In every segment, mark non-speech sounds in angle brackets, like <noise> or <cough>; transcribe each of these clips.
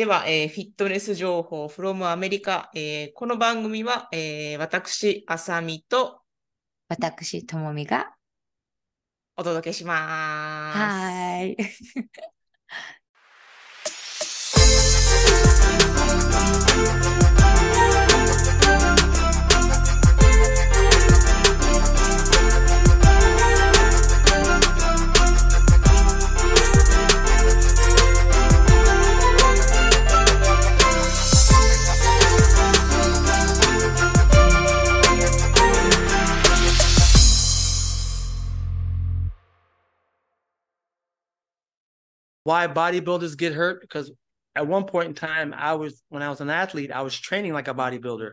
では、えーフィットネス情報 from アメリカ。えーこの番組は、えー私、あさみと私、ともみが。お届けします。はーい。why bodybuilders get hurt because at one point in time i was when i was an athlete i was training like a bodybuilder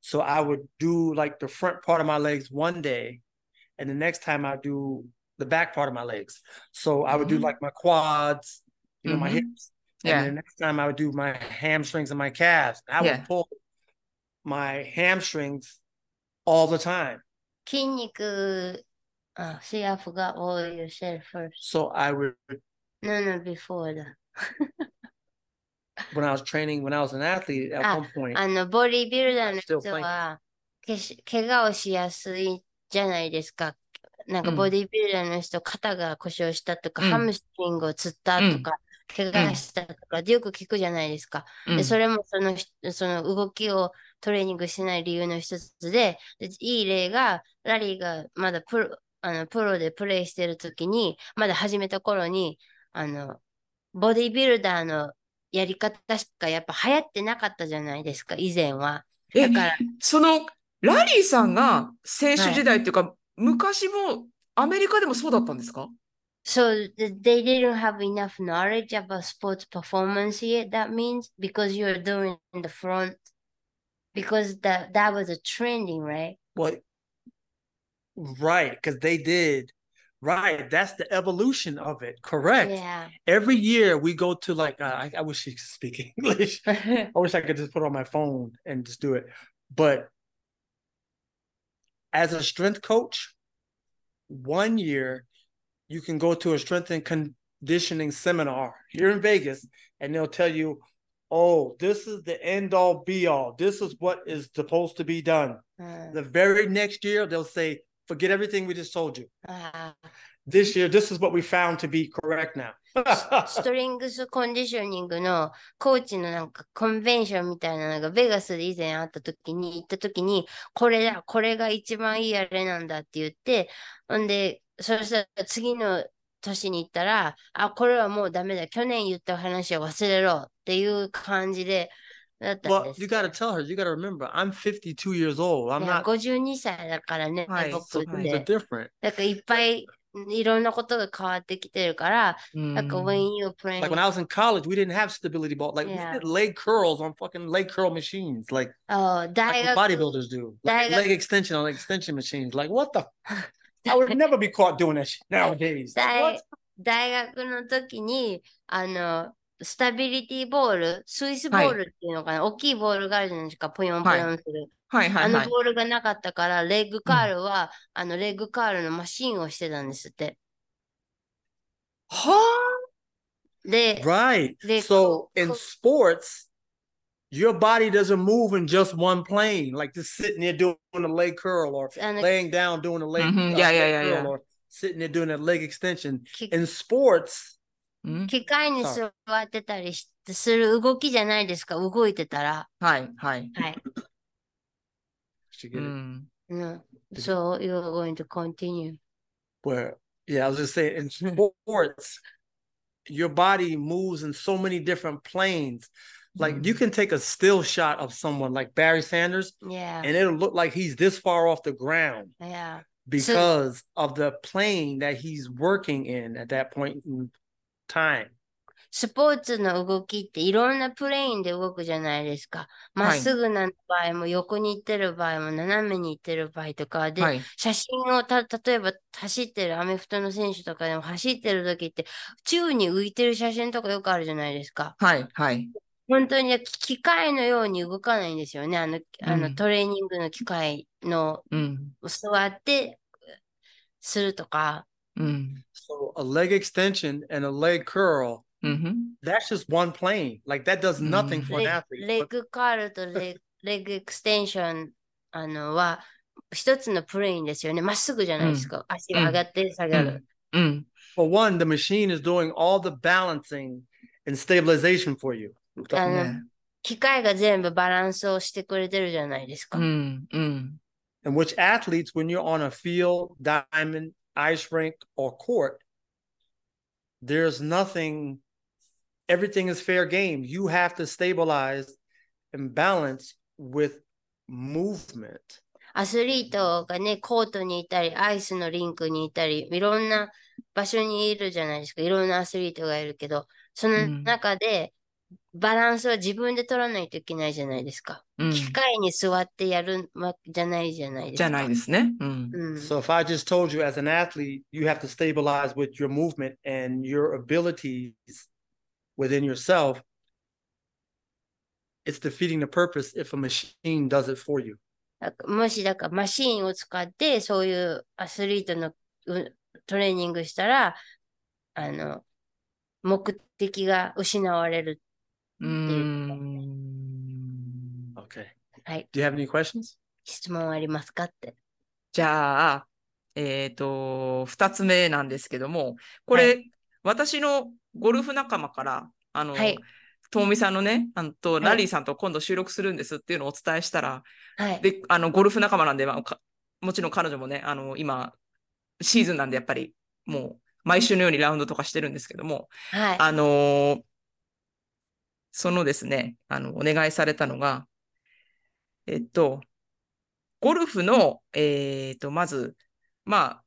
so i would do like the front part of my legs one day and the next time i do the back part of my legs so i would mm-hmm. do like my quads you know mm-hmm. my hips yeah. and the next time i would do my hamstrings and my calves i yeah. would pull my hamstrings all the time 筋肉 Oh, see, I forgot what you said first. So I would No, no, before だ。when i was training when i was an athlete at Ah, one point あの、ボディビルダーの人.は、けし怪我をしやすいじゃないですか。なんかうんボディビルダーの人、肩が故障したとか、うんハムストリングをつったとか、怪我したとか、でよく聞くじゃないですか。で、それもそのひ、その動きをトレーニングしない理由の一つで、でいい例が、ラリーがまだプロ、あの、プロでプレイしてる時に、まだ始めた頃に、あの、ボディビルダーのやり方しかやっぱ流行ってなかったじゃないですか、以前は。えだから、その、ラリーさんが選手時代っていうか、昔もアメリカでもそうだったんですか So th- they didn't have enough knowledge about sports performance yet. That means because you're doing the front, because that that was a trending, right? Well, right, because they did. Right, that's the evolution of it. Correct. Yeah. Every year we go to like uh, I, I wish she could speak <laughs> English. <laughs> I wish I could just put on my phone and just do it. But as a strength coach, one year you can go to a strength and conditioning seminar here in Vegas, and they'll tell you, "Oh, this is the end all be all. This is what is supposed to be done." うん The very next year, they'll say, forget everything we just told you. あ This year, this is what we found to be correct now. ーストリングスコンディショニングのコーチのなんかコンベンションみたいなのがベガスで以前あった時に行った時にこれだ、これが一番いいあれなんだって言って、ほんで、そしたら次の年に行ったら、あ、これはもうダメだ。去年言った話は忘れろっていう感じで、well, です。 you got to tell her, you got to remember, I'm 52 years old. I'm いや not, 52歳だからね、はい僕 so はい things are で。 different. だからいっぱいいろんなことが変わってきてるから、なんか when you playing Like when I was in college, we didn't have stability ball. Like Yeah. we did leg curls on fucking leg curl machines, like, あ like 大 what 学 bodybuilders do. Like Diag- leg extension on extension machines. Like what the? I would never be caught doing that shit nowadays. <laughs> Like, 大 what? 大学の時に、あの、 スタビリティボール、スイスボールっていうのかな、大きいボールがあるじゃないですか、ぽよんぽよんする。あのはいはいはい。ボールがなかったから、レッグカールは、あの、レッグカールのマシンをしてたんですって。はで、Right. So in sports, your body doesn't move in just one plane, like just sitting there doing a leg curl or あの、laying down doing a leg, Mhm. uh, Yeah, yeah, yeah, curl yeah. or sitting there doing a leg extension. き In sports, うん機械に Sorry. 座ってたりしする動きじゃないですか、動いてたら。はいはい。はい。 you う get it? ん。うん、so you're going to continue. Where yeah, I was just saying in sports, your body moves in so many different planes. Like you can take a still shot of someone like Barry Sanders, Yeah, and it'll look like he's this far off the ground. yeah. because of the plane that he's working in at that point in time. スポーツの動きっていろんなプレインで動くじゃないですか。まっすぐな場合も横に行ってる場合も斜めに行ってる場合とかで、はい。写真をた、例えば走ってるアメフトの選手とかでも走ってる時って宙に浮いてる写真とかよくあるじゃないですか。はいはい。本当に機械のように動かないんですよね。あの、あのうんトレーニングの機械のうん。座ってするとか。うん。 So a leg extension and a leg curl Mm-hmm. That's just one plane. Like that does nothing for an レ athlete. レ But ッグカールとレレッグエクステンションあのは一つのプレインですよね。まっすぐじゃないですか。足が上がって下がる。うん。 for one, the machine is doing all the balancing and stabilization for you. あのね機械が全部バランスをしてくれてるじゃないですか。うん。うん。 And which athletes, when you're on a field, diamond, ice rink, or court, there's nothing, everything is fair game. You have to stabilize and balance with movement. アスリートがね、コートにいたり、アイスのリンクにいたり、いろんな場所にいるじゃないですか。いろんなアスリートがいるけど、その中で バランスは自分で取らないといけないじゃないですか。うん。機械に座ってやるわけじゃないじゃないですか。じゃないですね。うん。うん。So if I just told you as an athlete, you have to stabilize with your movement and your abilities within yourself, it's defeating the purpose if a machine does it for you. もしだからマシーンを使ってそういうアスリートのうトレーニングしたら、あの、目的が失われる。うーん。Okay. はい。Do you have any questions? 質問ありますかって。じゃあ、えっ、と、二つ目なんですけども、これ、は私のゴルフ仲間から、あの、はいともみさんのね、あのと、いラリーさんと今度収録するんですっていうのをお伝えしたら、はい。で、あの、ゴルフ仲間なんで、まあ、かもちろん彼女もね、あの、今、シーズンなんで、やっぱり、もう、毎週のようにラウンドとかしてるんですけども、はい。あのーそのですね、あの、お願いされたのが、えっと、ゴルフの、えっと、まず、まあ、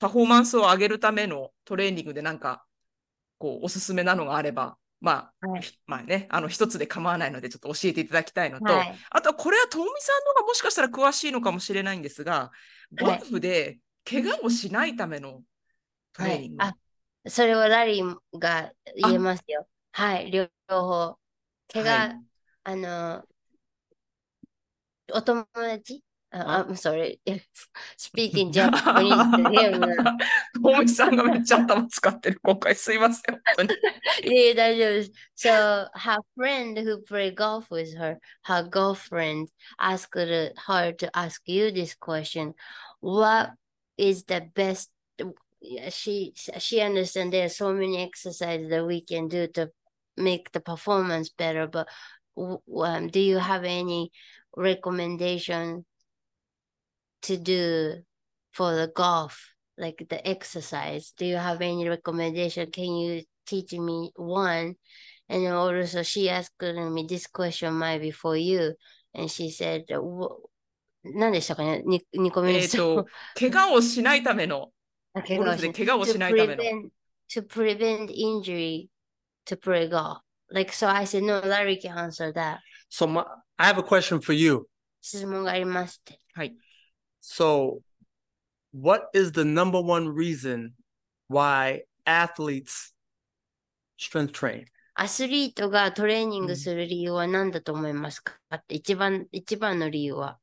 パフォーマンスを上げるためのトレーニングでなんか、こう、おすすめなのがあれば、まあ、はいひまあね、あの、一つで構わないので、ちょっと教えていただきたいのと、はい。あとはこれはともみさんの方がもしかしたら詳しいのかもしれないんですが、ゴルフで怪我をしないためのトレーニング。はいあそれはラリーが言えますよ。はい。両方。怪我、はいあの、お友達あ、I'm sorry. Speaking <laughs> Japanese to him. ともみさんがめっちゃ頭使ってる。今回すいません。本当に。いや、<laughs> 大丈夫です。So, her friend who play golf with her, her girlfriend asked her to ask you this question. What is the best? She she understands there are so many exercises that we can do to make the performance better, but w- um, do you have any recommendation to do for the golf, like the exercise? Do you have any recommendation? Can you teach me one? And then also she asked me this question might be for you. And she said, "Wh- 何でしたかね 2, 2個目のえっ質問と、怪我をしないための、あ怪ゴル我をしフで怪我を to しないための。 <laughs> prevent, to prevent injury to play golf. Like, so I said, no, Larry can answer that. So my, I have a question for you. 質問がありまして。はい。 So, what is the number one reason why athletes strength train? アスリートがトレーニンうんグする理由は何だと思いますかって一番、一番の理由は。